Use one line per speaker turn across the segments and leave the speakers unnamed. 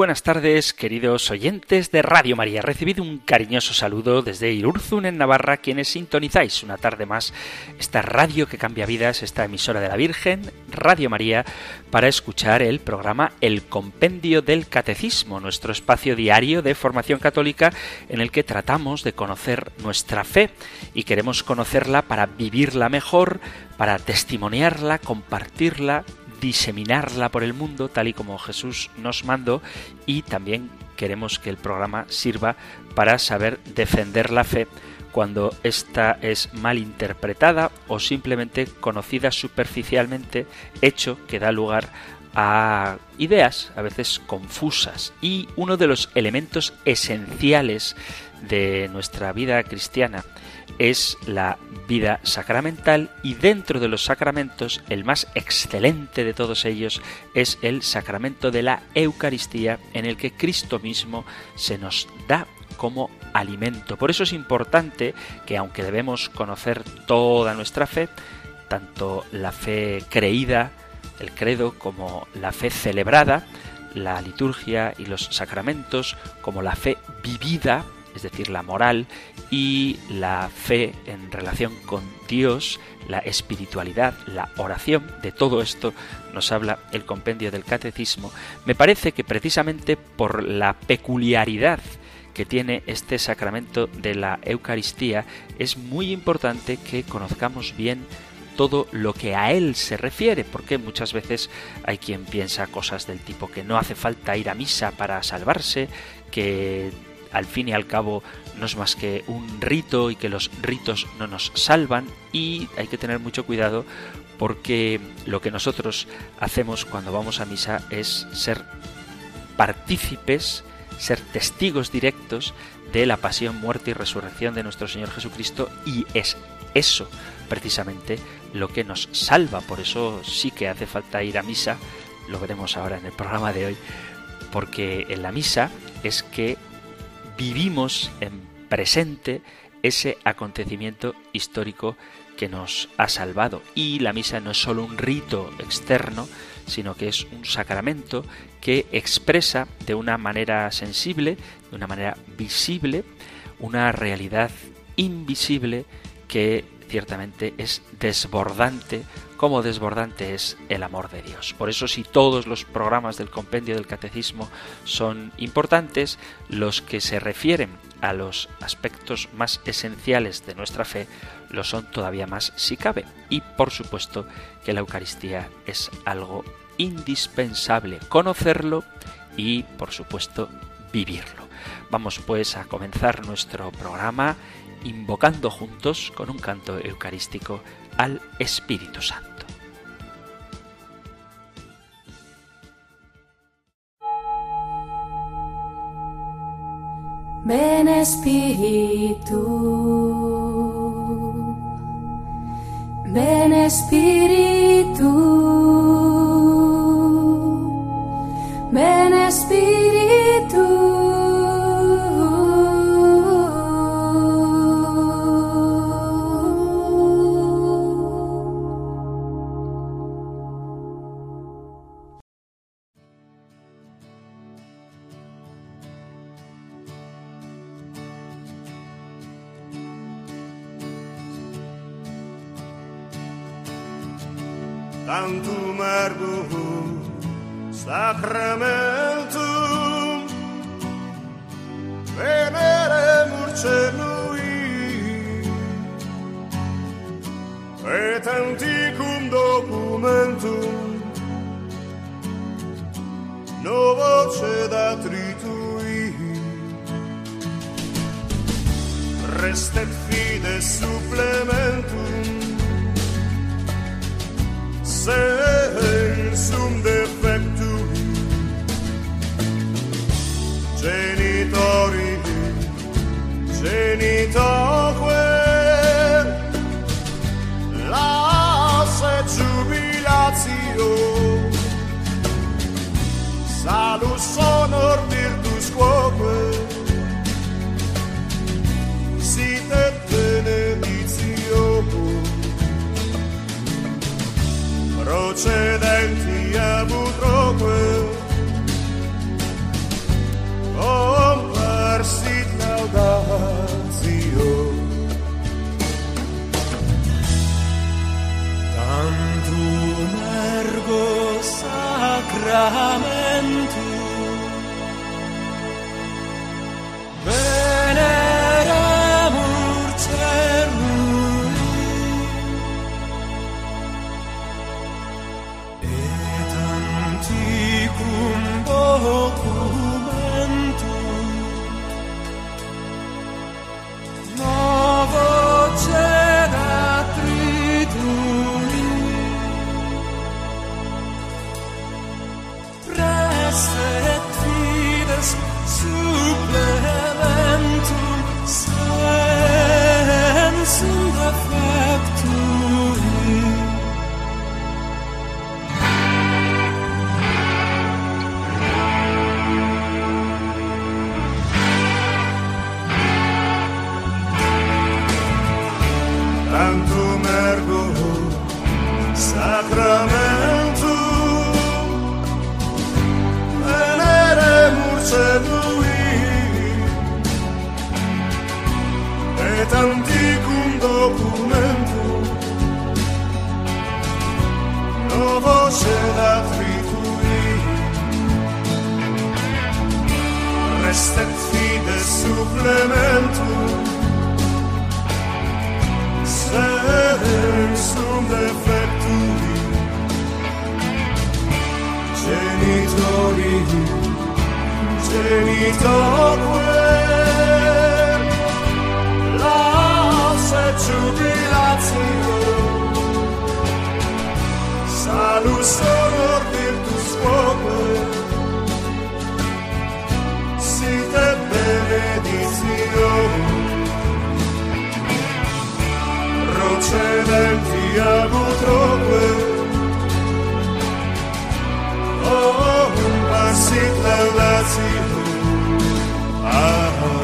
Buenas tardes, queridos oyentes de Radio María. Recibido un cariñoso saludo desde Irurzun, en Navarra, quienes sintonizáis una tarde más esta radio que cambia vidas, esta emisora de la Virgen, Radio María, para escuchar el programa El Compendio del Catecismo, nuestro espacio diario de formación católica en el que tratamos de conocer nuestra fe y queremos conocerla para vivirla mejor, para testimoniarla, compartirla, diseminarla por el mundo tal y como Jesús nos mandó y también queremos que el programa sirva para saber defender la fe cuando ésta es mal interpretada o simplemente conocida superficialmente, hecho que da lugar a ideas a veces confusas. Y uno de los elementos esenciales de nuestra vida cristiana es la vida sacramental y dentro de los sacramentos el más excelente de todos ellos es el sacramento de la Eucaristía en el que Cristo mismo se nos da como alimento. Por eso es importante que aunque debemos conocer toda nuestra fe, tanto la fe creída, el credo, como la fe celebrada, la liturgia y los sacramentos, como la fe vivida, es decir, la moral y la fe en relación con Dios, la espiritualidad, la oración, de todo esto nos habla el compendio del catecismo, me parece que precisamente por la peculiaridad que tiene este sacramento de la Eucaristía, es muy importante que conozcamos bien todo lo que a él se refiere, porque muchas veces hay quien piensa cosas del tipo que no hace falta ir a misa para salvarse, que al fin y al cabo no es más que un rito y que los ritos no nos salvan y hay que tener mucho cuidado porque lo que nosotros hacemos cuando vamos a misa es ser partícipes, ser testigos directos de la pasión, muerte y resurrección de nuestro Señor Jesucristo y es eso precisamente lo que nos salva. Por eso sí que hace falta ir a misa, lo veremos ahora en el programa de hoy, porque en la misa es que vivimos en presente ese acontecimiento histórico que nos ha salvado. Y la misa no es solo un rito externo, sino que es un sacramento que expresa de una manera sensible, de una manera visible, una realidad invisible que ciertamente es desbordante cómo desbordante es el amor de Dios. Por eso si todos los programas del compendio del catecismo son importantes, los que se refieren a los aspectos más esenciales de nuestra fe lo son todavía más si cabe. Y por supuesto que la Eucaristía es algo indispensable conocerlo y por supuesto vivirlo. Vamos pues a comenzar nuestro programa invocando juntos con un canto eucarístico al Espíritu Santo.
Ven Espíritu, ven Espíritu, ven
infinito et anticum documentum novo sedat vitui restet fides supplementum sedem sum genitori genitori la jubilatio salus honor virtus voce site benedizio procedenti abutroque oh
Blessed, la blessed, Ah.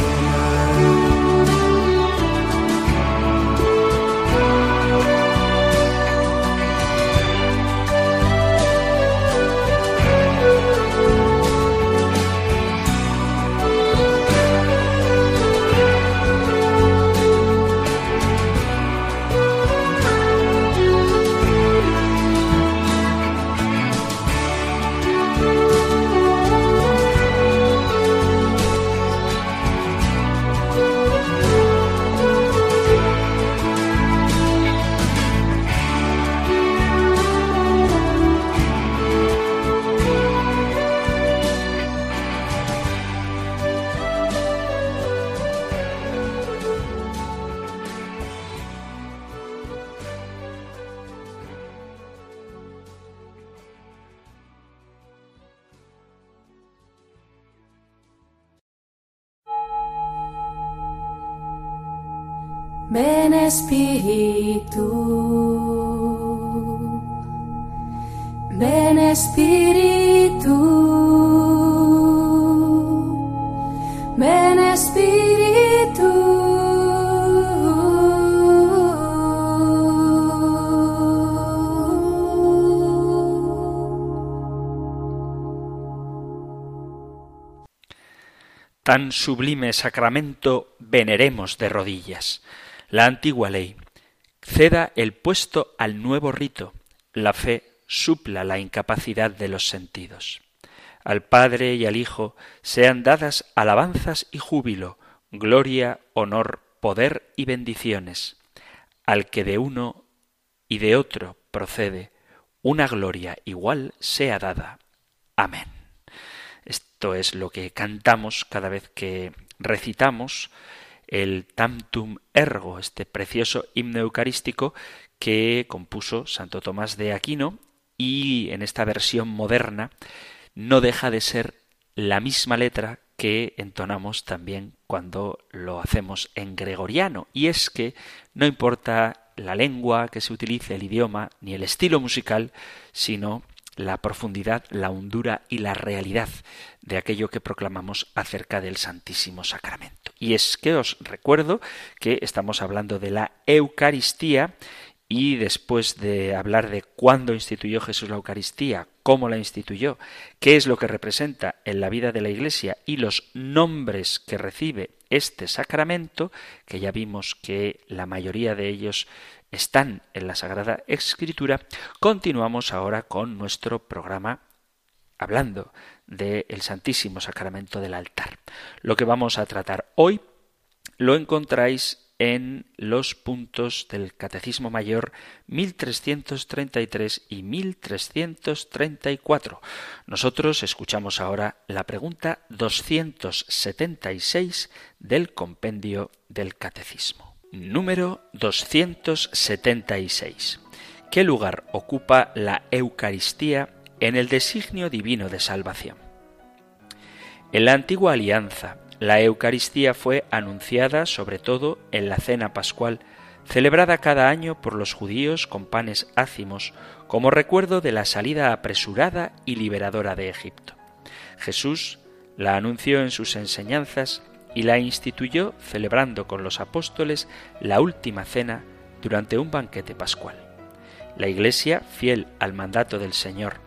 Ven Espíritu.
Tan sublime sacramento veneremos de rodillas. La antigua ley ceda el puesto al nuevo rito. La fe supla la incapacidad de los sentidos. Al Padre y al Hijo sean dadas alabanzas y júbilo, gloria, honor, poder y bendiciones. Al que de uno y de otro procede, una gloria igual sea dada. Amén. Esto es lo que cantamos cada vez que recitamos el Tamtum Ergo, este precioso himno eucarístico que compuso Santo Tomás de Aquino y en esta versión moderna no deja de ser la misma letra que entonamos también cuando lo hacemos en gregoriano. Y es que no importa la lengua que se utilice, el idioma, ni el estilo musical, sino la profundidad, la hondura y la realidad de aquello que proclamamos acerca del Santísimo Sacramento. Y es que os recuerdo que estamos hablando de la Eucaristía y después de hablar de cuándo instituyó Jesús la Eucaristía, cómo la instituyó, qué es lo que representa en la vida de la Iglesia y los nombres que recibe este sacramento, que ya vimos que la mayoría de ellos están en la Sagrada Escritura, continuamos ahora con nuestro programa hablando del Santísimo Sacramento del altar. Lo que vamos a tratar hoy lo encontráis en los puntos del Catecismo Mayor 1333 y 1334. Nosotros escuchamos ahora la pregunta 276 del compendio del Catecismo. Número 276. ¿Qué lugar ocupa la Eucaristía en el designio divino de salvación? En la antigua alianza, la Eucaristía fue anunciada sobre todo en la cena pascual, celebrada cada año por los judíos con panes ácimos, como recuerdo de la salida apresurada y liberadora de Egipto. Jesús la anunció en sus enseñanzas y la instituyó celebrando con los apóstoles la última cena durante un banquete pascual. La Iglesia, fiel al mandato del Señor,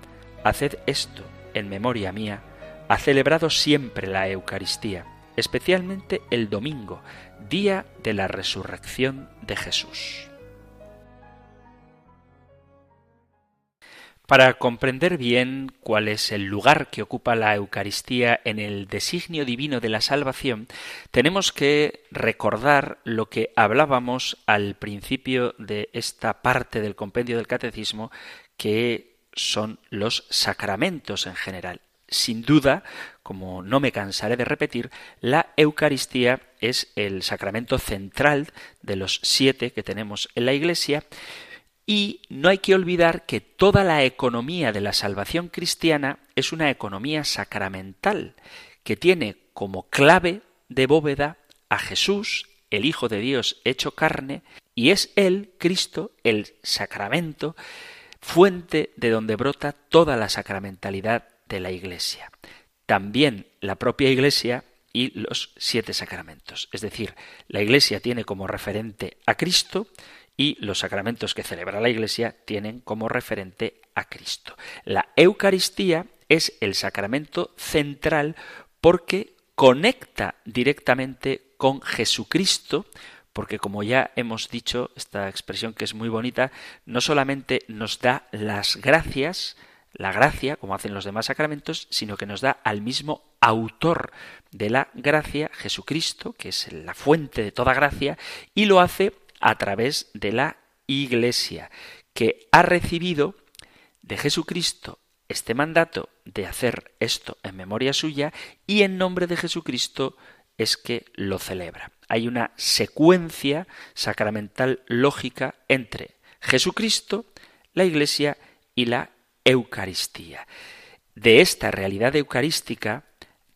haced esto en memoria mía, ha celebrado siempre la Eucaristía, especialmente el domingo, día de la resurrección de Jesús. Para comprender bien cuál es el lugar que ocupa la Eucaristía en el designio divino de la salvación, tenemos que recordar lo que hablábamos al principio de esta parte del compendio del catecismo, que son los sacramentos en general. Sin duda, como no me cansaré de repetir, la Eucaristía es el sacramento central de los siete que tenemos en la Iglesia, y no hay que olvidar que toda la economía de la salvación cristiana es una economía sacramental, que tiene como clave de bóveda a Jesús, el Hijo de Dios hecho carne, y es Él, Cristo, el sacramento, fuente de donde brota toda la sacramentalidad de la Iglesia. También la propia Iglesia y los siete sacramentos. Es decir, la Iglesia tiene como referente a Cristo, y los sacramentos que celebra la Iglesia tienen como referente a Cristo. La Eucaristía es el sacramento central porque conecta directamente con Jesucristo, porque como ya hemos dicho, esta expresión que es muy bonita, no solamente nos da las gracias, la gracia, como hacen los demás sacramentos, sino que nos da al mismo autor de la gracia, Jesucristo, que es la fuente de toda gracia, y lo hace a través de la Iglesia, que ha recibido de Jesucristo este mandato de hacer esto en memoria suya y en nombre de Jesucristo es que lo celebra. Hay una secuencia sacramental lógica entre Jesucristo, la Iglesia y la Eucaristía. De esta realidad eucarística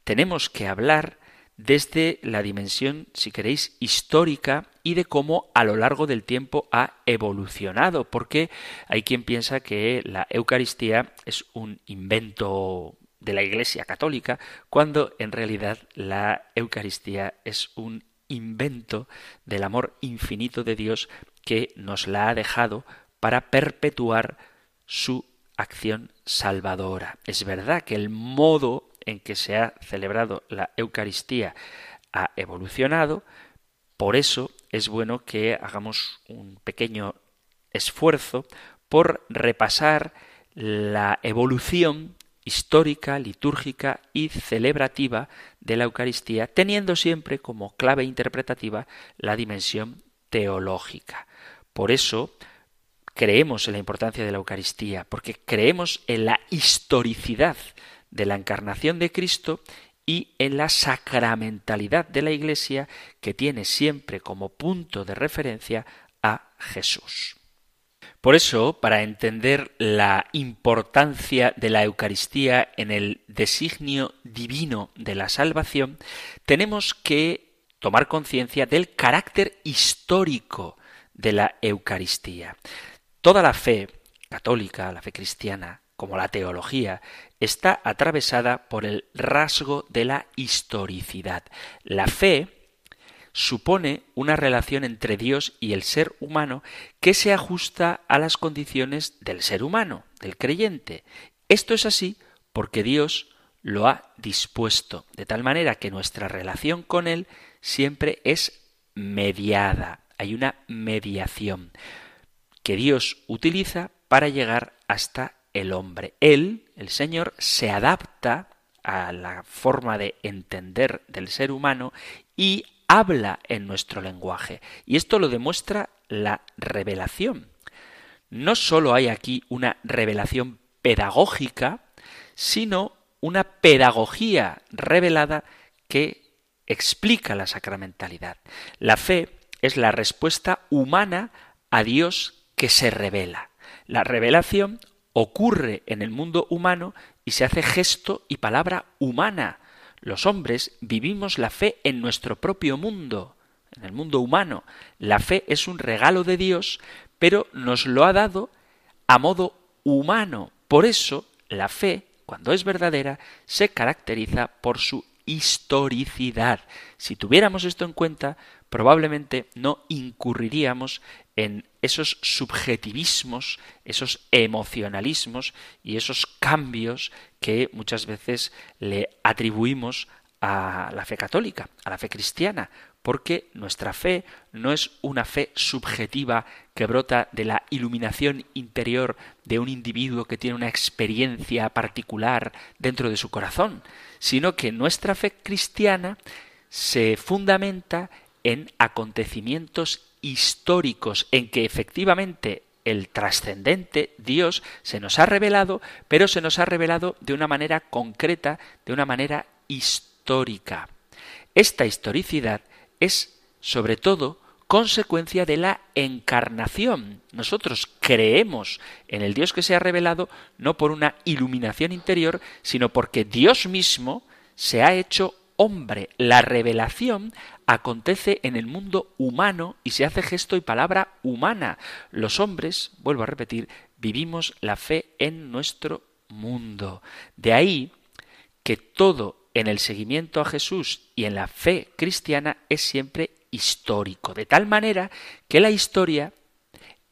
tenemos que hablar desde la dimensión, si queréis, histórica y de cómo a lo largo del tiempo ha evolucionado, porque hay quien piensa que la Eucaristía es un invento de la Iglesia Católica, cuando en realidad la Eucaristía es un invento del amor infinito de Dios que nos la ha dejado para perpetuar su acción salvadora. Es verdad que el modo en que se ha celebrado la Eucaristía ha evolucionado, por eso es bueno que hagamos un pequeño esfuerzo por repasar la evolución histórica, litúrgica y celebrativa de la Eucaristía, teniendo siempre como clave interpretativa la dimensión teológica. Por eso creemos en la importancia de la Eucaristía, porque creemos en la historicidad de la encarnación de Cristo y en la sacramentalidad de la Iglesia que tiene siempre como punto de referencia a Jesús. Por eso, para entender la importancia de la Eucaristía en el designio divino de la salvación, tenemos que tomar conciencia del carácter histórico de la Eucaristía. Toda la fe católica, la fe cristiana, como la teología, está atravesada por el rasgo de la historicidad. La fe supone una relación entre Dios y el ser humano que se ajusta a las condiciones del ser humano, del creyente. Esto es así porque Dios lo ha dispuesto, de tal manera que nuestra relación con Él siempre es mediada. Hay una mediación que Dios utiliza para llegar hasta el hombre. Él, el Señor, se adapta a la forma de entender del ser humano y habla en nuestro lenguaje. Y esto lo demuestra la revelación. No sólo hay aquí una revelación pedagógica, sino una pedagogía revelada que explica la sacramentalidad. La fe es la respuesta humana a Dios que se revela. La revelación ocurre en el mundo humano y se hace gesto y palabra humana. Los hombres vivimos la fe en nuestro propio mundo, en el mundo humano. La fe es un regalo de Dios, pero nos lo ha dado a modo humano. Por eso, la fe, cuando es verdadera, se caracteriza por su historicidad. Si tuviéramos esto en cuenta, probablemente no incurriríamos en esos subjetivismos, esos emocionalismos y esos cambios que muchas veces le atribuimos a la fe católica, a la fe cristiana, porque nuestra fe no es una fe subjetiva que brota de la iluminación interior de un individuo que tiene una experiencia particular dentro de su corazón, sino que nuestra fe cristiana se fundamenta en acontecimientos históricos en que efectivamente el trascendente, Dios, se nos ha revelado, pero se nos ha revelado de una manera concreta, de una manera histórica. Esta historicidad es, sobre todo, consecuencia de la encarnación. Nosotros creemos en el Dios que se ha revelado no por una iluminación interior, sino porque Dios mismo se ha hecho hombre. La revelación acontece en el mundo humano y se hace gesto y palabra humana. Los hombres, vuelvo a repetir, vivimos la fe en nuestro mundo. De ahí que todo en el seguimiento a Jesús y en la fe cristiana es siempre histórico, de tal manera que la historia,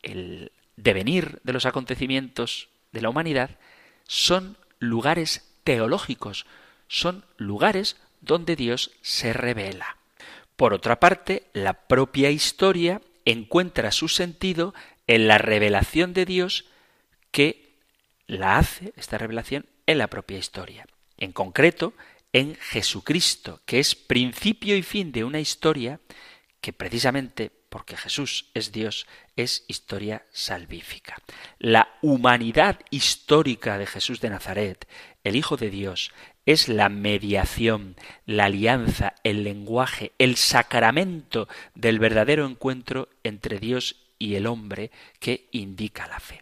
el devenir de los acontecimientos de la humanidad, son lugares teológicos, son lugares donde Dios se revela. Por otra parte, la propia historia encuentra su sentido en la revelación de Dios que la hace, esta revelación, en la propia historia. En concreto, en Jesucristo, que es principio y fin de una historia que precisamente porque Jesús es Dios, es historia salvífica. La humanidad histórica de Jesús de Nazaret, el Hijo de Dios, es la mediación, la alianza, el lenguaje, el sacramento del verdadero encuentro entre Dios y el hombre que indica la fe.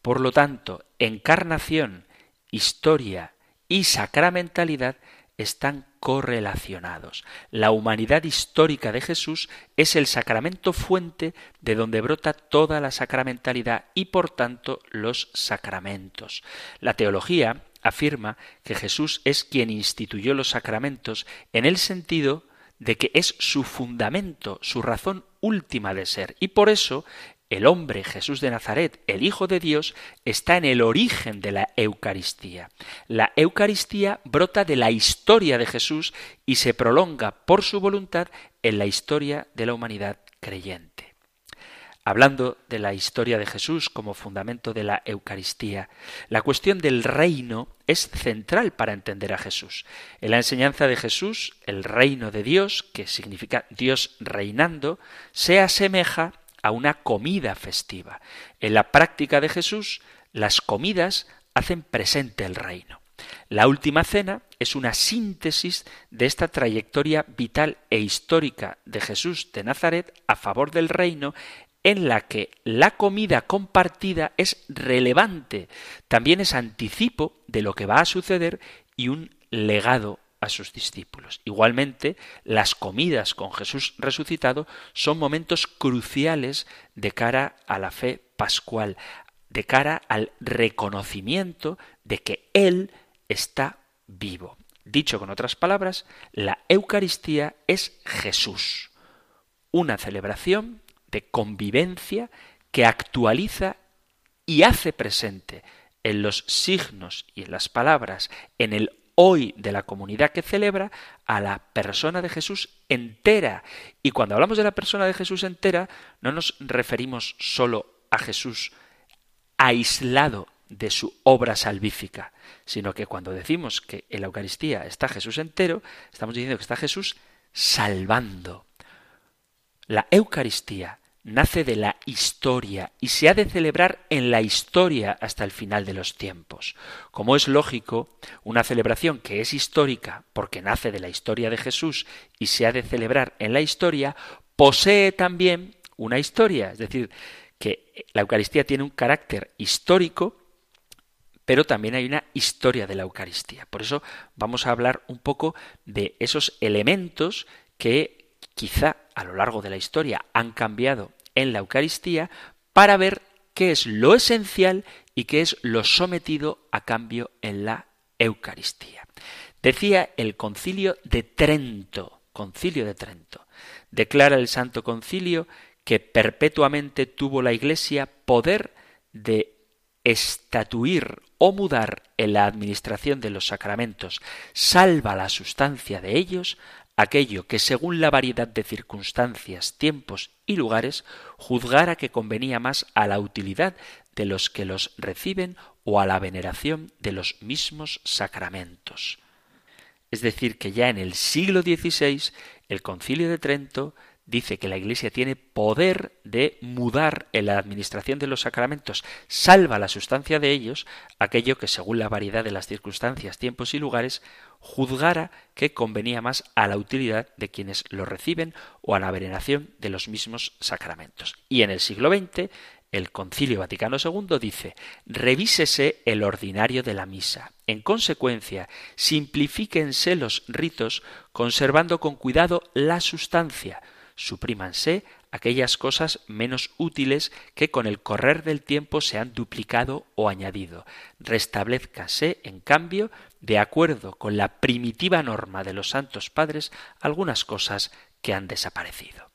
Por lo tanto, encarnación, historia y sacramentalidad están correlacionados. La humanidad histórica de Jesús es el sacramento fuente de donde brota toda la sacramentalidad y por tanto los sacramentos. La teología afirma que Jesús es quien instituyó los sacramentos en el sentido de que es su fundamento, su razón última de ser, y por eso el hombre Jesús de Nazaret, el Hijo de Dios, está en el origen de la Eucaristía. La Eucaristía brota de la historia de Jesús y se prolonga por su voluntad en la historia de la humanidad creyente hablando de la historia de Jesús como fundamento de la Eucaristía, la cuestión del reino es central para entender a Jesús. En la enseñanza de Jesús, el reino de Dios, que significa Dios reinando, se asemeja a una comida festiva. En la práctica de Jesús, las comidas hacen presente el reino. La última cena es una síntesis de esta trayectoria vital e histórica de Jesús de Nazaret a favor del reino en la que la comida compartida es relevante, también es anticipo de lo que va a suceder y un legado a sus discípulos. Igualmente, las comidas con Jesús resucitado son momentos cruciales de cara a la fe pascual, de cara al reconocimiento de que Él está vivo. Dicho con otras palabras, la Eucaristía es Jesús, una celebración de convivencia que actualiza y hace presente en los signos y en las palabras, en el hoy de la comunidad que celebra, a la persona de Jesús entera. Y cuando hablamos de la persona de Jesús entera, no nos referimos solo a Jesús aislado de su obra salvífica, sino que cuando decimos que en la Eucaristía está Jesús entero, estamos diciendo que está Jesús salvando. La Eucaristía nace de la historia y se ha de celebrar en la historia hasta el final de los tiempos. Como es lógico, una celebración que es histórica porque nace de la historia de Jesús y se ha de celebrar en la historia, posee también una historia, es decir, que la Eucaristía tiene un carácter histórico, pero también hay una historia de la Eucaristía. Por eso vamos a hablar un poco de esos elementos que quizá a lo largo de la historia han cambiado en la Eucaristía para ver qué es lo esencial y qué es lo sometido a cambio en la Eucaristía. Decía el concilio de Trento, concilio de Trento, declara el Santo Concilio que perpetuamente tuvo la Iglesia poder de estatuir o mudar en la administración de los sacramentos salva la sustancia de ellos, aquello que según la variedad de circunstancias, tiempos y lugares juzgara que convenía más a la utilidad de los que los reciben o a la veneración de los mismos sacramentos. Es decir, que ya en el siglo XVI el concilio de Trento dice que la Iglesia tiene poder de mudar en la administración de los sacramentos, salva la sustancia de ellos, aquello que según la variedad de las circunstancias, tiempos y lugares, juzgara que convenía más a la utilidad de quienes lo reciben o a la veneración de los mismos sacramentos. Y en el siglo XX el Concilio Vaticano II dice revísese el ordinario de la misa. En consecuencia, simplifíquense los ritos conservando con cuidado la sustancia. Suprímanse aquellas cosas menos útiles que con el correr del tiempo se han duplicado o añadido. Restablezcase, en cambio, de acuerdo con la primitiva norma de los santos padres, algunas cosas que han desaparecido.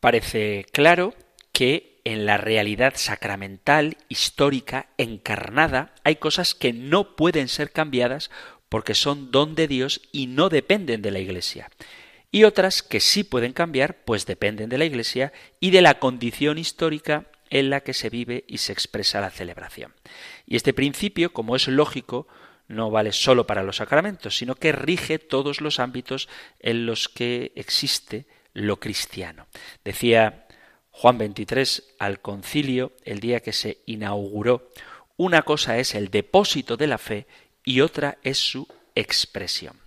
Parece claro que en la realidad sacramental, histórica, encarnada, hay cosas que no pueden ser cambiadas porque son don de Dios y no dependen de la Iglesia. Y otras que sí pueden cambiar, pues dependen de la Iglesia y de la condición histórica en la que se vive y se expresa la celebración. Y este principio, como es lógico, no vale sólo para los sacramentos, sino que rige todos los ámbitos en los que existe lo cristiano. Decía Juan 23 al concilio el día que se inauguró. Una cosa es el depósito de la fe y otra es su expresión.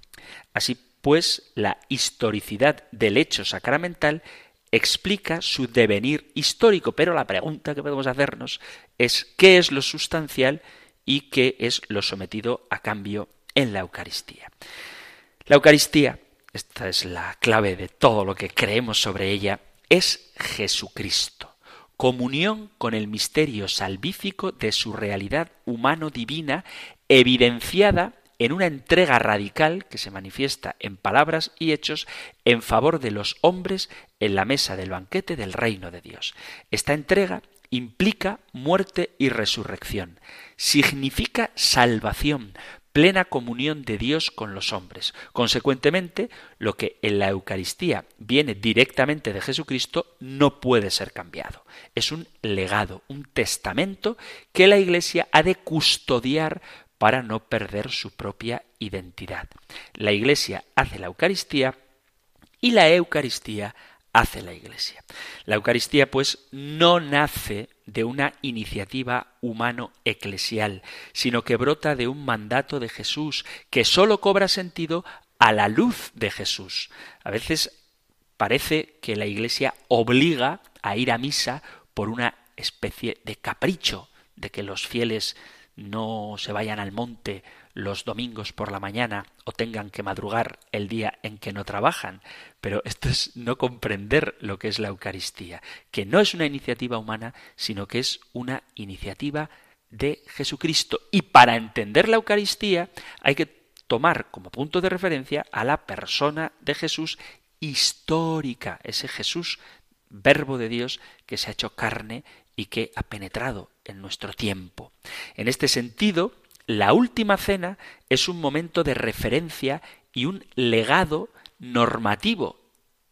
Así pues, la historicidad del hecho sacramental explica su devenir histórico, pero la pregunta que podemos hacernos es qué es lo sustancial y qué es lo sometido a cambio en la Eucaristía. La Eucaristía, esta es la clave de todo lo que creemos sobre ella, es Jesucristo, comunión con el misterio salvífico de su realidad humano-divina, evidenciada en una entrega radical que se manifiesta en palabras y hechos en favor de los hombres en la mesa del banquete del reino de Dios. Esta entrega implica muerte y resurrección, significa salvación, plena comunión de Dios con los hombres. Consecuentemente, lo que en la Eucaristía viene directamente de Jesucristo no puede ser cambiado. Es un legado, un testamento que la Iglesia ha de custodiar para no perder su propia identidad. La Iglesia hace la Eucaristía y la Eucaristía hace la Iglesia. La Eucaristía, pues, no nace de una iniciativa humano-eclesial, sino que brota de un mandato de Jesús, que sólo cobra sentido a la luz de Jesús. A veces parece que la Iglesia obliga a ir a misa por una especie de capricho, de que los fieles no se vayan al monte los domingos por la mañana o tengan que madrugar el día en que no trabajan. Pero esto es no comprender lo que es la Eucaristía, que no es una iniciativa humana, sino que es una iniciativa de Jesucristo. Y para entender la Eucaristía hay que tomar como punto de referencia a la persona de Jesús histórica, ese Jesús, verbo de Dios, que se ha hecho carne y que ha penetrado en nuestro tiempo. En este sentido, la última cena es un momento de referencia y un legado normativo.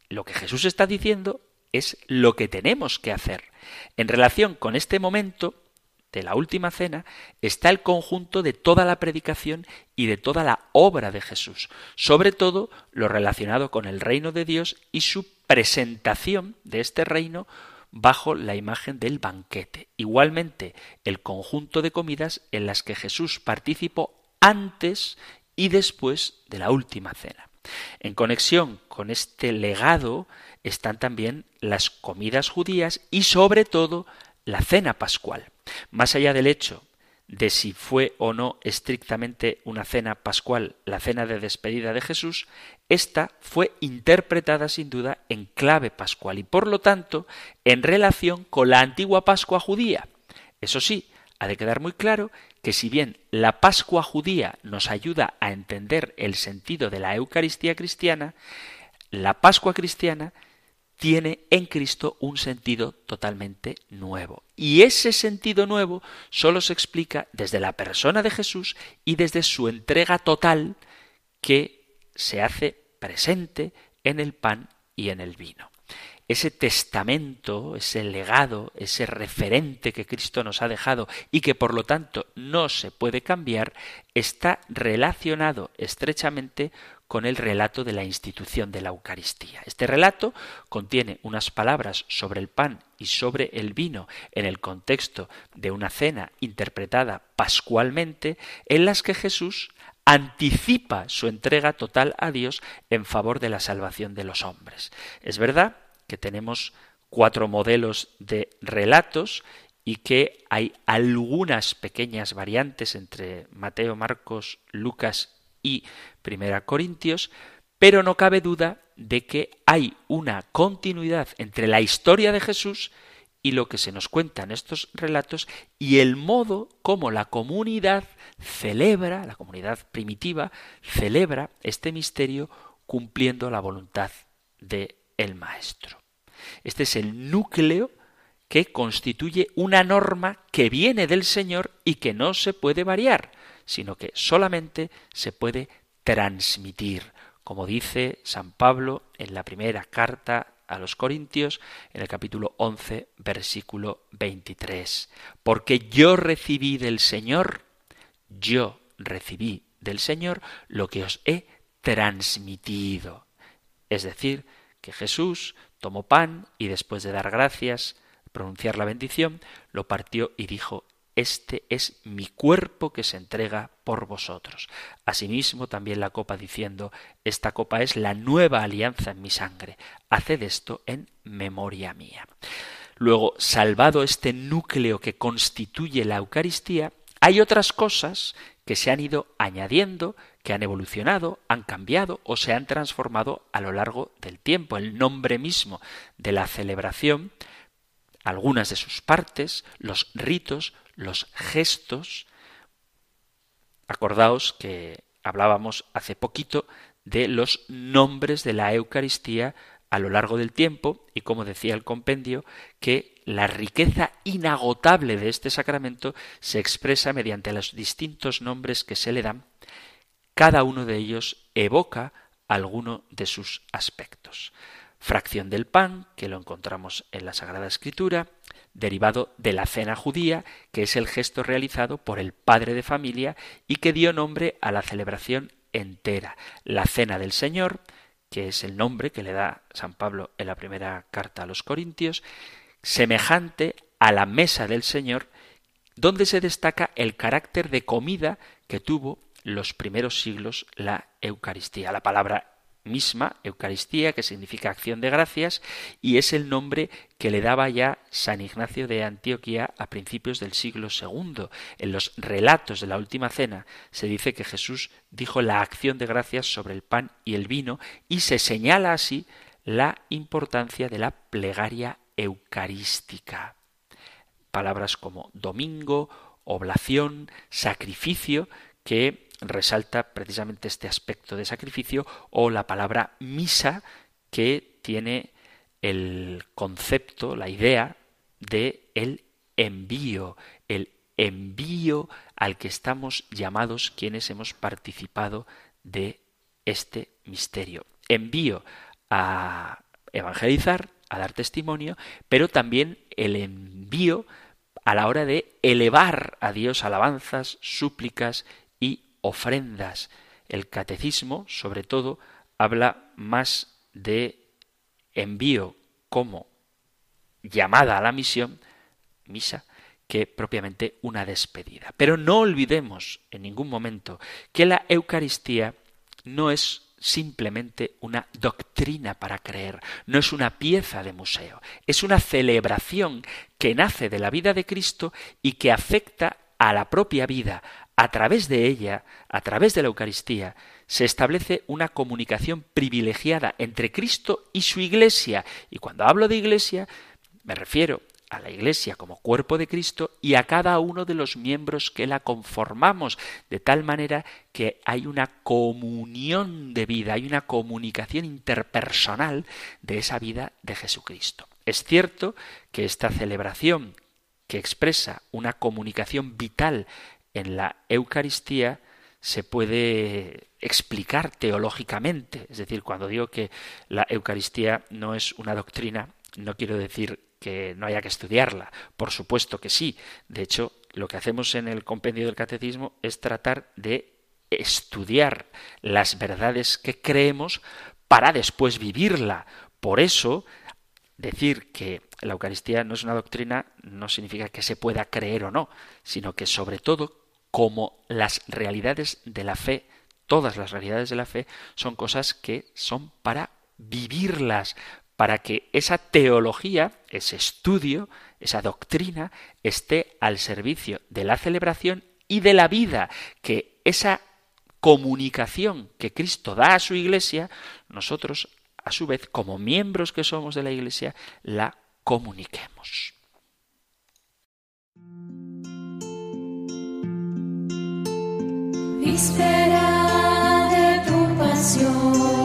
Lo que Jesús está diciendo es lo que tenemos que hacer. En relación con este momento de la última cena está el conjunto de toda la predicación y de toda la obra de Jesús, sobre todo lo relacionado con el reino de Dios y su presentación de este reino bajo la imagen del banquete. Igualmente, el conjunto de comidas en las que Jesús participó antes y después de la última cena. En conexión con este legado están también las comidas judías y sobre todo la cena pascual. Más allá del hecho de si fue o no estrictamente una cena pascual, la cena de despedida de Jesús, esta fue interpretada sin duda en clave pascual y por lo tanto en relación con la antigua Pascua judía. Eso sí, ha de quedar muy claro que si bien la Pascua judía nos ayuda a entender el sentido de la Eucaristía cristiana, la Pascua cristiana tiene en Cristo un sentido totalmente nuevo. Y ese sentido nuevo solo se explica desde la persona de Jesús y desde su entrega total que se hace presente en el pan y en el vino. Ese testamento, ese legado, ese referente que Cristo nos ha dejado y que por lo tanto no se puede cambiar, está relacionado estrechamente con el relato de la institución de la Eucaristía. Este relato contiene unas palabras sobre el pan y sobre el vino en el contexto de una cena interpretada pascualmente en las que Jesús anticipa su entrega total a Dios en favor de la salvación de los hombres. Es verdad que tenemos cuatro modelos de relatos y que hay algunas pequeñas variantes entre Mateo, Marcos, Lucas y Primera Corintios, pero no cabe duda de que hay una continuidad entre la historia de Jesús y lo que se nos cuenta en estos relatos y el modo como la comunidad celebra, la comunidad primitiva celebra este misterio cumpliendo la voluntad de el maestro. Este es el núcleo que constituye una norma que viene del Señor y que no se puede variar, sino que solamente se puede transmitir, como dice San Pablo en la primera carta a los Corintios, en el capítulo 11, versículo 23. Porque yo recibí del Señor, yo recibí del Señor lo que os he transmitido. Es decir, que Jesús tomó pan y después de dar gracias, pronunciar la bendición, lo partió y dijo, este es mi cuerpo que se entrega por vosotros. Asimismo también la copa diciendo, esta copa es la nueva alianza en mi sangre. Haced esto en memoria mía. Luego, salvado este núcleo que constituye la Eucaristía, hay otras cosas que se han ido añadiendo, que han evolucionado, han cambiado o se han transformado a lo largo del tiempo. El nombre mismo de la celebración, algunas de sus partes, los ritos, los gestos. Acordaos que hablábamos hace poquito de los nombres de la Eucaristía a lo largo del tiempo y como decía el compendio, que la riqueza inagotable de este sacramento se expresa mediante los distintos nombres que se le dan. Cada uno de ellos evoca alguno de sus aspectos. Fracción del pan, que lo encontramos en la Sagrada Escritura, derivado de la cena judía, que es el gesto realizado por el padre de familia y que dio nombre a la celebración entera. La cena del Señor, que es el nombre que le da San Pablo en la primera carta a los Corintios, semejante a la mesa del Señor, donde se destaca el carácter de comida que tuvo los primeros siglos la Eucaristía. La palabra misma, Eucaristía, que significa acción de gracias, y es el nombre que le daba ya San Ignacio de Antioquía a principios del siglo II. En los relatos de la Última Cena se dice que Jesús dijo la acción de gracias sobre el pan y el vino, y se señala así la importancia de la plegaria eucarística. Palabras como domingo, oblación, sacrificio, que resalta precisamente este aspecto de sacrificio o la palabra misa que tiene el concepto, la idea de el envío, el envío al que estamos llamados quienes hemos participado de este misterio. Envío a evangelizar, a dar testimonio, pero también el envío a la hora de elevar a Dios alabanzas, súplicas ofrendas. El catecismo, sobre todo, habla más de envío como llamada a la misión, misa, que propiamente una despedida. Pero no olvidemos en ningún momento que la Eucaristía no es simplemente una doctrina para creer, no es una pieza de museo, es una celebración que nace de la vida de Cristo y que afecta a la propia vida, a través de ella, a través de la Eucaristía, se establece una comunicación privilegiada entre Cristo y su Iglesia. Y cuando hablo de Iglesia, me refiero a la Iglesia como cuerpo de Cristo y a cada uno de los miembros que la conformamos, de tal manera que hay una comunión de vida, hay una comunicación interpersonal de esa vida de Jesucristo. Es cierto que esta celebración que expresa una comunicación vital en la Eucaristía se puede explicar teológicamente. Es decir, cuando digo que la Eucaristía no es una doctrina, no quiero decir que no haya que estudiarla. Por supuesto que sí. De hecho, lo que hacemos en el compendio del catecismo es tratar de estudiar las verdades que creemos para después vivirla. Por eso, decir que la Eucaristía no es una doctrina no significa que se pueda creer o no, sino que sobre todo como las realidades de la fe, todas las realidades de la fe, son cosas que son para vivirlas, para que esa teología, ese estudio, esa doctrina esté al servicio de la celebración y de la vida, que esa comunicación que Cristo da a su iglesia, nosotros, a su vez, como miembros que somos de la iglesia, la comuniquemos.
De tu pasión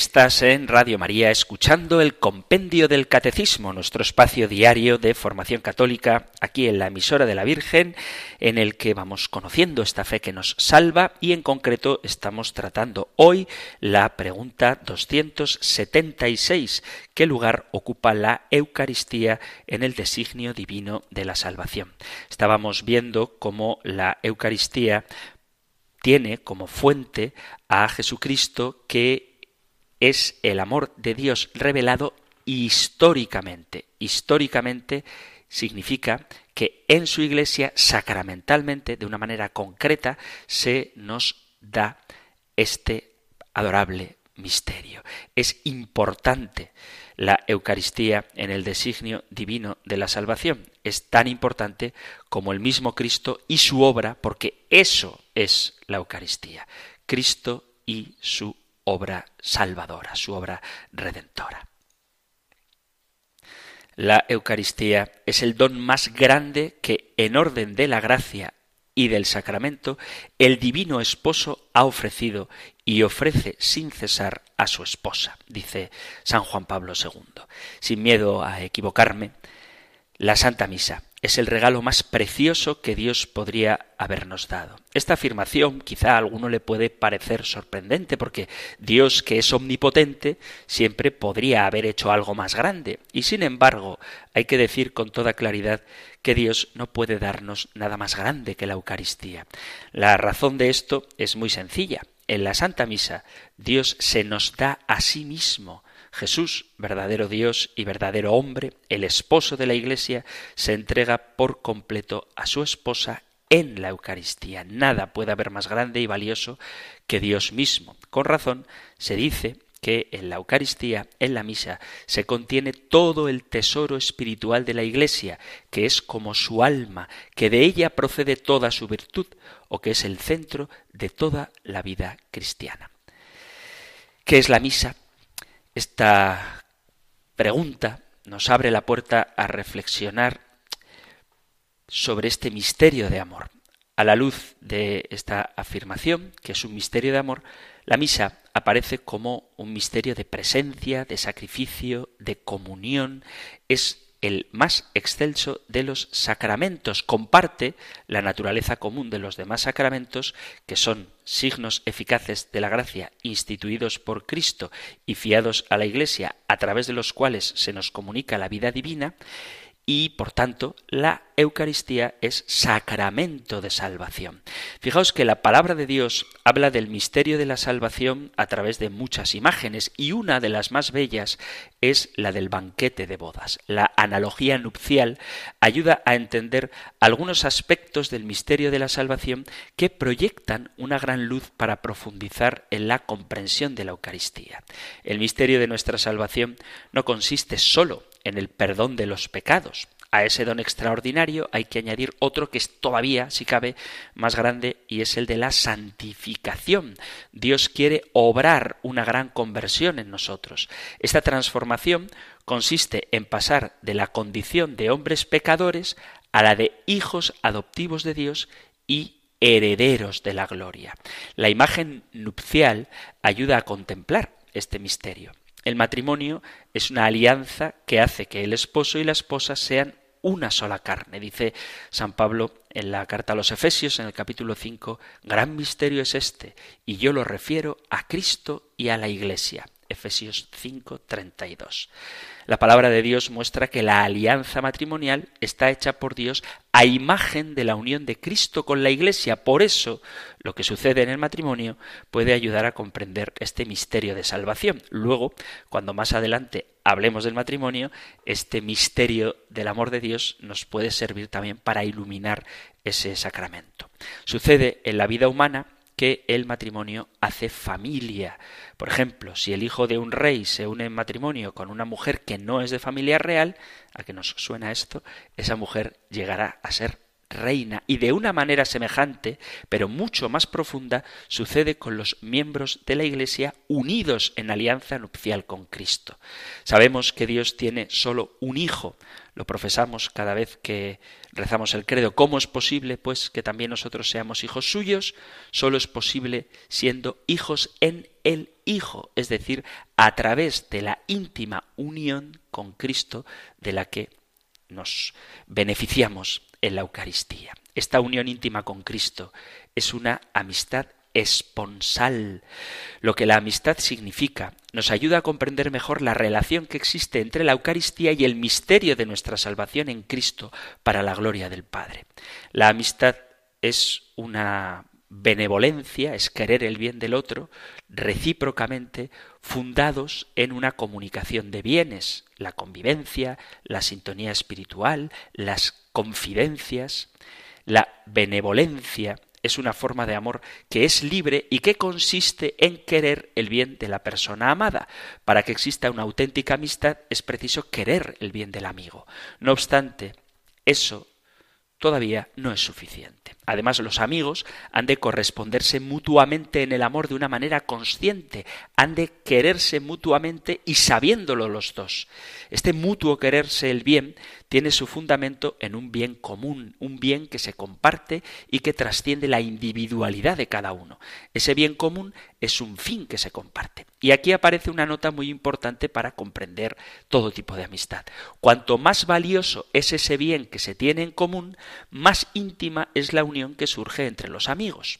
Estás en Radio María escuchando el Compendio del Catecismo, nuestro espacio diario de formación católica aquí en la emisora de la Virgen, en el que vamos conociendo esta fe que nos salva y en concreto estamos tratando hoy la pregunta 276, ¿qué lugar ocupa la Eucaristía en el designio divino de la salvación? Estábamos viendo cómo la Eucaristía tiene como fuente a Jesucristo que es el amor de Dios revelado históricamente. Históricamente significa que en su iglesia sacramentalmente, de una manera concreta, se nos da este adorable misterio. Es importante la Eucaristía en el designio divino de la salvación. Es tan importante como el mismo Cristo y su obra, porque eso es la Eucaristía. Cristo y su obra salvadora, su obra redentora. La Eucaristía es el don más grande que, en orden de la gracia y del sacramento, el divino esposo ha ofrecido y ofrece sin cesar a su esposa, dice San Juan Pablo II. Sin miedo a equivocarme, la Santa Misa es el regalo más precioso que Dios podría habernos dado. Esta afirmación quizá a alguno le puede parecer sorprendente porque Dios, que es omnipotente, siempre podría haber hecho algo más grande. Y sin embargo, hay que decir con toda claridad que Dios no puede darnos nada más grande que la Eucaristía. La razón de esto es muy sencilla. En la Santa Misa, Dios se nos da a sí mismo Jesús, verdadero Dios y verdadero hombre, el esposo de la Iglesia, se entrega por completo a su esposa en la Eucaristía. Nada puede haber más grande y valioso que Dios mismo. Con razón se dice que en la Eucaristía, en la misa, se contiene todo el tesoro espiritual de la Iglesia, que es como su alma, que de ella procede toda su virtud, o que es el centro de toda la vida cristiana. ¿Qué es la misa? Esta pregunta nos abre la puerta a reflexionar sobre este misterio de amor. A la luz de esta afirmación, que es un misterio de amor, la misa aparece como un misterio de presencia, de sacrificio, de comunión, es el más excelso de los sacramentos. Comparte la naturaleza común de los demás sacramentos, que son signos eficaces de la gracia instituidos por Cristo y fiados a la Iglesia, a través de los cuales se nos comunica la vida divina, y por tanto la Eucaristía es sacramento de salvación. Fijaos que la palabra de Dios habla del misterio de la salvación a través de muchas imágenes y una de las más bellas es la del banquete de bodas. La analogía nupcial ayuda a entender algunos aspectos del misterio de la salvación que proyectan una gran luz para profundizar en la comprensión de la Eucaristía. El misterio de nuestra salvación no consiste solo en el perdón de los pecados. A ese don extraordinario hay que añadir otro que es todavía, si cabe, más grande y es el de la santificación. Dios quiere obrar una gran conversión en nosotros. Esta transformación consiste en pasar de la condición de hombres pecadores a la de hijos adoptivos de Dios y herederos de la gloria. La imagen nupcial ayuda a contemplar este misterio. El matrimonio es una alianza que hace que el esposo y la esposa sean una sola carne. Dice San Pablo en la carta a los Efesios, en el capítulo 5, gran misterio es este, y yo lo refiero a Cristo y a la Iglesia. Efesios 5, 32. La palabra de Dios muestra que la alianza matrimonial está hecha por Dios a imagen de la unión de Cristo con la Iglesia. Por eso, lo que sucede en el matrimonio puede ayudar a comprender este misterio de salvación. Luego, cuando más adelante hablemos del matrimonio, este misterio del amor de Dios nos puede servir también para iluminar ese sacramento. Sucede en la vida humana que el matrimonio hace familia. Por ejemplo, si el hijo de un rey se une en matrimonio con una mujer que no es de familia real, ¿a que nos suena esto? Esa mujer llegará a ser reina y de una manera semejante, pero mucho más profunda, sucede con los miembros de la Iglesia unidos en alianza nupcial con Cristo. Sabemos que Dios tiene solo un hijo, lo profesamos cada vez que rezamos el credo. ¿Cómo es posible, pues, que también nosotros seamos hijos suyos? Solo es posible siendo hijos en el Hijo, es decir, a través de la íntima unión con Cristo de la que nos beneficiamos en la Eucaristía. Esta unión íntima con Cristo es una amistad esponsal. Lo que la amistad significa nos ayuda a comprender mejor la relación que existe entre la Eucaristía y el misterio de nuestra salvación en Cristo para la gloria del Padre. La amistad es una benevolencia, es querer el bien del otro, recíprocamente, fundados en una comunicación de bienes, la convivencia, la sintonía espiritual, las confidencias, la benevolencia es una forma de amor que es libre y que consiste en querer el bien de la persona amada. Para que exista una auténtica amistad es preciso querer el bien del amigo. No obstante, eso todavía no es suficiente. Además, los amigos han de corresponderse mutuamente en el amor de una manera consciente, han de quererse mutuamente y sabiéndolo los dos. Este mutuo quererse el bien tiene su fundamento en un bien común, un bien que se comparte y que trasciende la individualidad de cada uno. Ese bien común es un fin que se comparte. Y aquí aparece una nota muy importante para comprender todo tipo de amistad. Cuanto más valioso es ese bien que se tiene en común, más íntima es la unión que surge entre los amigos.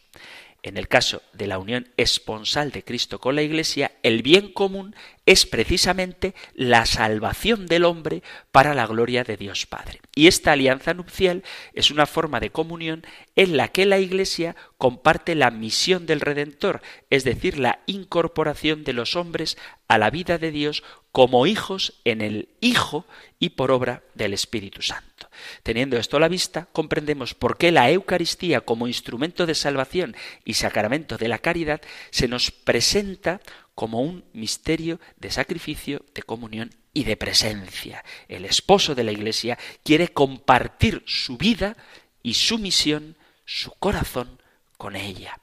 En el caso de la unión esponsal de Cristo con la Iglesia, el bien común es precisamente la salvación del hombre para la gloria de Dios Padre. Y esta alianza nupcial es una forma de comunión en la que la Iglesia comparte la misión del Redentor, es decir, la incorporación de los hombres a la vida de Dios como hijos en el Hijo y por obra del Espíritu Santo. Teniendo esto a la vista, comprendemos por qué la Eucaristía como instrumento de salvación y sacramento de la caridad se nos presenta como un misterio de sacrificio, de comunión y de presencia. El esposo de la Iglesia quiere compartir su vida y su misión, su corazón, con ella.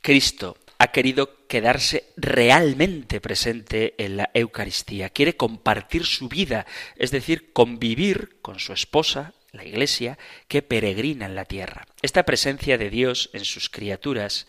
Cristo ha querido quedarse realmente presente en la Eucaristía, quiere compartir su vida, es decir, convivir con su esposa, la Iglesia, que peregrina en la tierra. Esta presencia de Dios en sus criaturas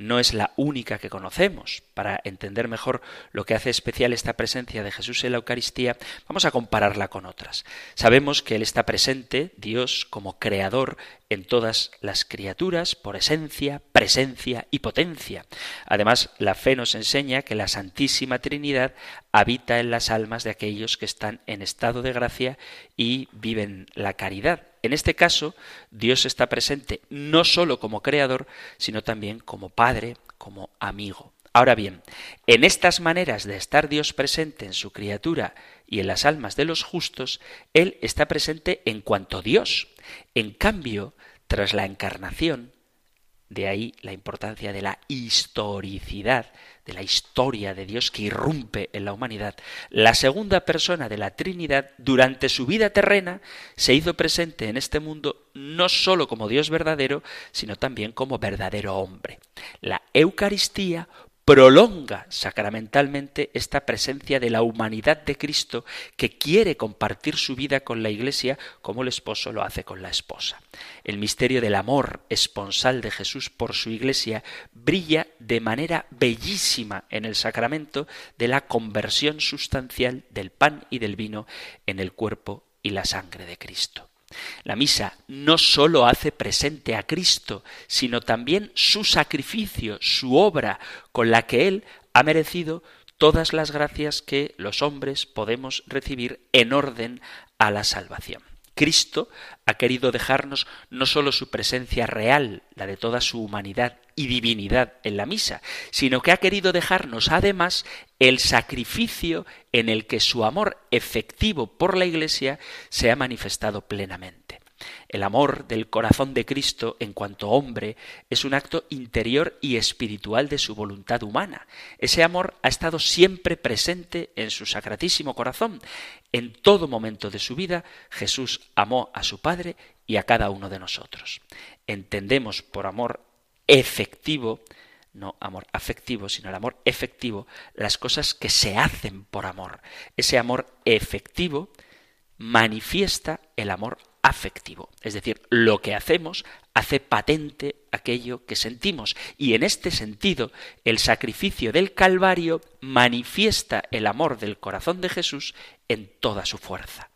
no es la única que conocemos. Para entender mejor lo que hace especial esta presencia de Jesús en la Eucaristía, vamos a compararla con otras. Sabemos que Él está presente, Dios, como creador en todas las criaturas, por esencia, presencia y potencia. Además, la fe nos enseña que la Santísima Trinidad habita en las almas de aquellos que están en estado de gracia y viven la caridad. En este caso, Dios está presente no sólo como creador, sino también como Padre, como amigo. Ahora bien, en estas maneras de estar Dios presente en su criatura y en las almas de los justos, Él está presente en cuanto Dios. En cambio, tras la encarnación, de ahí la importancia de la historicidad, de la historia de Dios que irrumpe en la humanidad. La segunda persona de la Trinidad, durante su vida terrena, se hizo presente en este mundo no sólo como Dios verdadero, sino también como verdadero hombre. La Eucaristía prolonga sacramentalmente esta presencia de la humanidad de Cristo que quiere compartir su vida con la Iglesia como el esposo lo hace con la esposa. El misterio del amor esponsal de Jesús por su Iglesia brilla de manera bellísima en el sacramento de la conversión sustancial del pan y del vino en el cuerpo y la sangre de Cristo. La misa no sólo hace presente a Cristo, sino también su sacrificio, su obra, con la que Él ha merecido todas las gracias que los hombres podemos recibir en orden a la salvación. Cristo ha querido dejarnos no sólo su presencia real, la de toda su humanidad y divinidad en la misa, sino que ha querido dejarnos además el sacrificio en el que su amor efectivo por la Iglesia se ha manifestado plenamente. El amor del corazón de Cristo en cuanto hombre es un acto interior y espiritual de su voluntad humana. Ese amor ha estado siempre presente en su sacratísimo corazón. En todo momento de su vida Jesús amó a su Padre y a cada uno de nosotros. Entendemos por amor efectivo no amor afectivo, sino el amor efectivo, las cosas que se hacen por amor. Ese amor efectivo manifiesta el amor afectivo. Es decir, lo que hacemos hace patente aquello que sentimos. Y en este sentido, el sacrificio del Calvario manifiesta el amor del corazón de Jesús en toda su fuerza.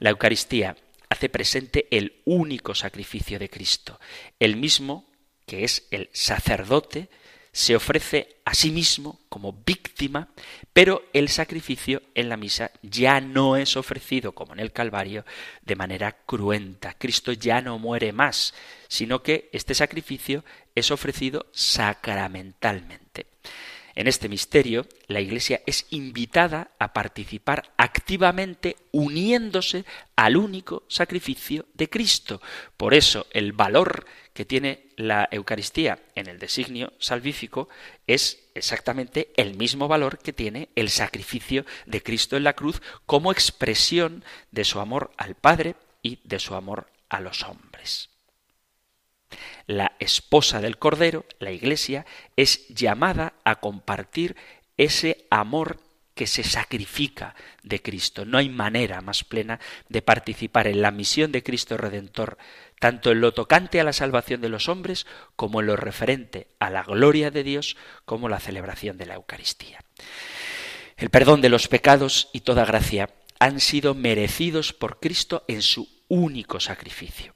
La Eucaristía hace presente el único sacrificio de Cristo, el mismo que es el sacerdote se ofrece a sí mismo como víctima, pero el sacrificio en la misa ya no es ofrecido como en el Calvario de manera cruenta. Cristo ya no muere más, sino que este sacrificio es ofrecido sacramentalmente. En este misterio, la Iglesia es invitada a participar activamente uniéndose al único sacrificio de Cristo. Por eso, el valor que tiene la Eucaristía en el designio salvífico es exactamente el mismo valor que tiene el sacrificio de Cristo en la cruz como expresión de su amor al Padre y de su amor a los hombres la esposa del Cordero, la Iglesia, es llamada a compartir ese amor que se sacrifica de Cristo. No hay manera más plena de participar en la misión de Cristo Redentor, tanto en lo tocante a la salvación de los hombres como en lo referente a la gloria de Dios como la celebración de la Eucaristía. El perdón de los pecados y toda gracia han sido merecidos por Cristo en su único sacrificio.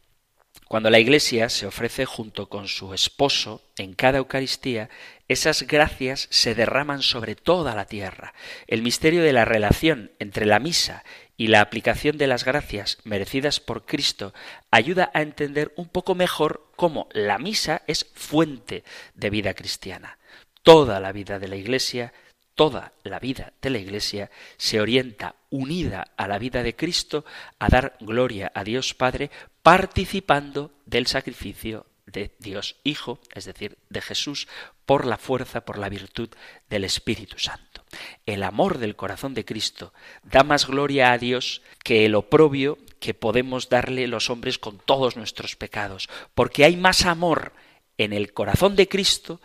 Cuando la Iglesia se ofrece junto con su esposo en cada Eucaristía, esas gracias se derraman sobre toda la tierra. El misterio de la relación entre la misa y la aplicación de las gracias merecidas por Cristo ayuda a entender un poco mejor cómo la misa es fuente de vida cristiana. Toda la vida de la Iglesia toda la vida de la Iglesia se orienta unida a la vida de Cristo a dar gloria a Dios Padre participando del sacrificio de Dios Hijo, es decir, de Jesús, por la fuerza, por la virtud del Espíritu Santo. El amor del corazón de Cristo da más gloria a Dios que el oprobio que podemos darle los hombres con todos nuestros pecados, porque hay más amor en el corazón de Cristo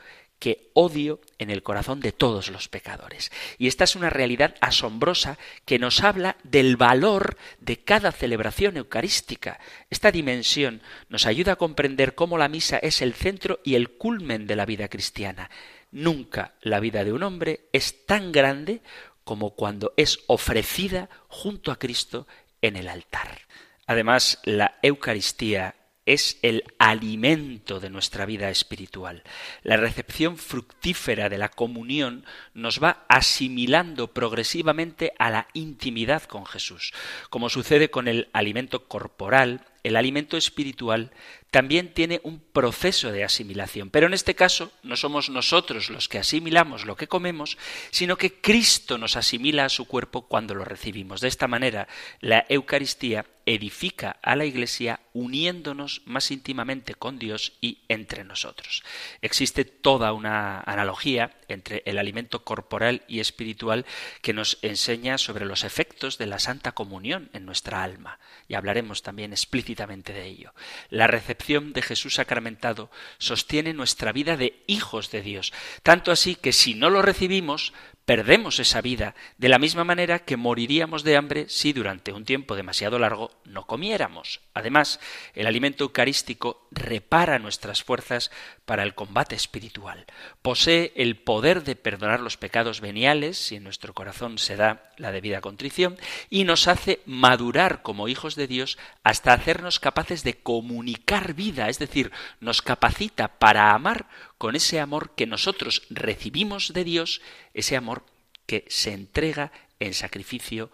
que odio en el corazón de todos los pecadores. Y esta es una realidad asombrosa que nos habla del valor de cada celebración eucarística. Esta dimensión nos ayuda a comprender cómo la misa es el centro y el culmen de la vida cristiana. Nunca la vida de un hombre es tan grande como cuando es ofrecida junto a Cristo en el altar. Además, la Eucaristía es el alimento de nuestra vida espiritual. La recepción fructífera de la comunión nos va asimilando progresivamente a la intimidad con Jesús. Como sucede con el alimento corporal, el alimento espiritual también tiene un proceso de asimilación. Pero en este caso no somos nosotros los que asimilamos lo que comemos, sino que Cristo nos asimila a su cuerpo cuando lo recibimos. De esta manera, la Eucaristía edifica a la Iglesia uniéndonos más íntimamente con Dios y entre nosotros. Existe toda una analogía entre el alimento corporal y espiritual que nos enseña sobre los efectos de la Santa Comunión en nuestra alma. Y hablaremos también explícitamente de ello. La recepción de Jesús sacramentado sostiene nuestra vida de hijos de Dios, tanto así que si no lo recibimos, perdemos esa vida, de la misma manera que moriríamos de hambre si durante un tiempo demasiado largo no comiéramos. Además, el alimento eucarístico repara nuestras fuerzas para el combate espiritual. Posee el poder de perdonar los pecados veniales, si en nuestro corazón se da la debida contrición, y nos hace madurar como hijos de Dios hasta hacernos capaces de comunicar vida, es decir, nos capacita para amar con ese amor que nosotros recibimos de Dios, ese amor que se entrega en sacrificio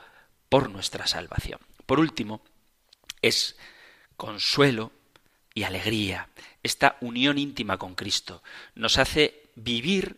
por nuestra salvación. Por último, es consuelo y alegría. Esta unión íntima con Cristo nos hace vivir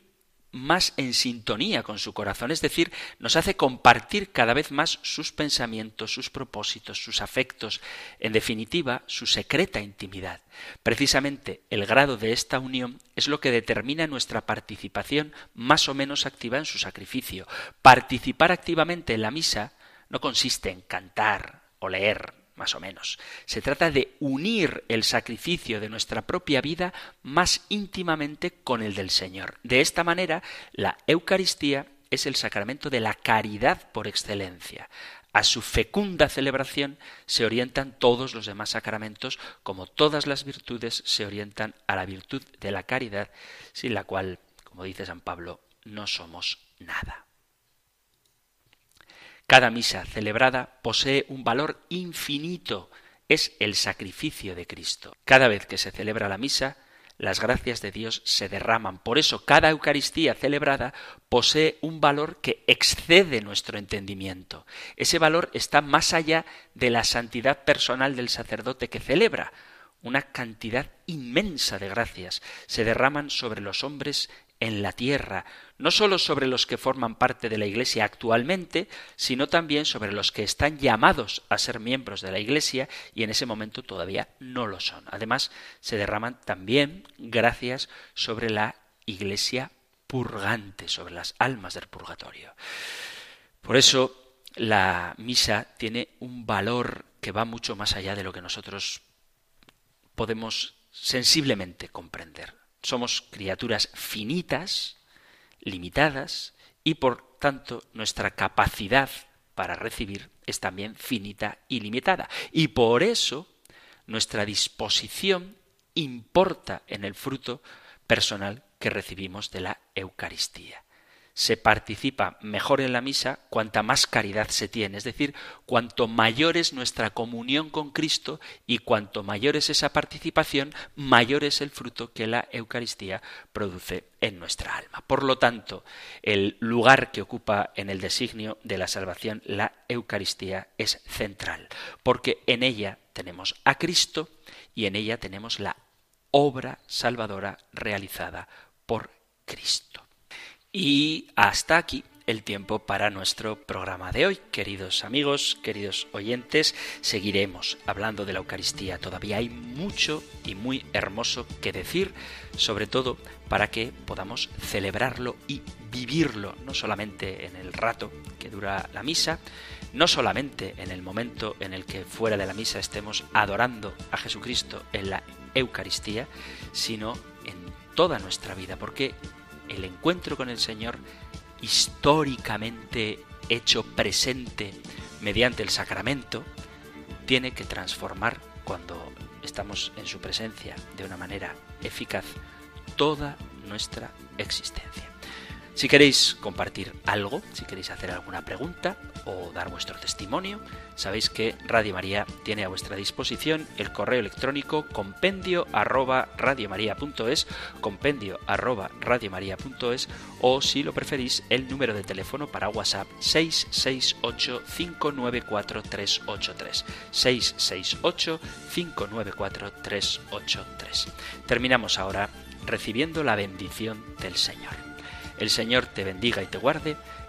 más en sintonía con su corazón, es decir, nos hace compartir cada vez más sus pensamientos, sus propósitos, sus afectos, en definitiva, su secreta intimidad. Precisamente el grado de esta unión es lo que determina nuestra participación más o menos activa en su sacrificio. Participar activamente en la misa no consiste en cantar o leer, más o menos. Se trata de unir el sacrificio de nuestra propia vida más íntimamente con el del Señor. De esta manera, la Eucaristía es el sacramento de la caridad por excelencia. A su fecunda celebración se orientan todos los demás sacramentos, como todas las virtudes se orientan a la virtud de la caridad, sin la cual, como dice San Pablo, no somos nada. Cada misa celebrada posee un valor infinito, es el sacrificio de Cristo. Cada vez que se celebra la misa, las gracias de Dios se derraman. Por eso cada Eucaristía celebrada posee un valor que excede nuestro entendimiento. Ese valor está más allá de la santidad personal del sacerdote que celebra. Una cantidad inmensa de gracias se derraman sobre los hombres en la tierra, no sólo sobre los que forman parte de la Iglesia actualmente, sino también sobre los que están llamados a ser miembros de la Iglesia y en ese momento todavía no lo son. Además, se derraman también gracias sobre la Iglesia purgante, sobre las almas del purgatorio. Por eso, la misa tiene un valor que va mucho más allá de lo que nosotros podemos sensiblemente comprender. Somos criaturas finitas, limitadas, y por tanto nuestra capacidad para recibir es también finita y limitada. Y por eso nuestra disposición importa en el fruto personal que recibimos de la Eucaristía se participa mejor en la misa cuanta más caridad se tiene, es decir, cuanto mayor es nuestra comunión con Cristo y cuanto mayor es esa participación, mayor es el fruto que la Eucaristía produce en nuestra alma. Por lo tanto, el lugar que ocupa en el designio de la salvación la Eucaristía es central, porque en ella tenemos a Cristo y en ella tenemos la obra salvadora realizada por Cristo. Y hasta aquí el tiempo para nuestro programa de hoy. Queridos amigos, queridos oyentes, seguiremos hablando de la Eucaristía. Todavía hay mucho y muy hermoso que decir, sobre todo para que podamos celebrarlo y vivirlo, no solamente en el rato que dura la misa, no solamente en el momento en el que fuera de la misa estemos adorando a Jesucristo en la Eucaristía, sino en toda nuestra vida, porque el encuentro con el Señor históricamente hecho presente mediante el sacramento, tiene que transformar cuando estamos en su presencia de una manera eficaz toda nuestra existencia. Si queréis compartir algo, si queréis hacer alguna pregunta o dar vuestro testimonio, sabéis que Radio María tiene a vuestra disposición el correo electrónico compendio arroba radiomaria.es, compendio arroba radiomaria.es o si lo preferís el número de teléfono para WhatsApp 668 594 383 668 594 383. Terminamos ahora recibiendo la bendición del Señor. El Señor te bendiga y te guarde,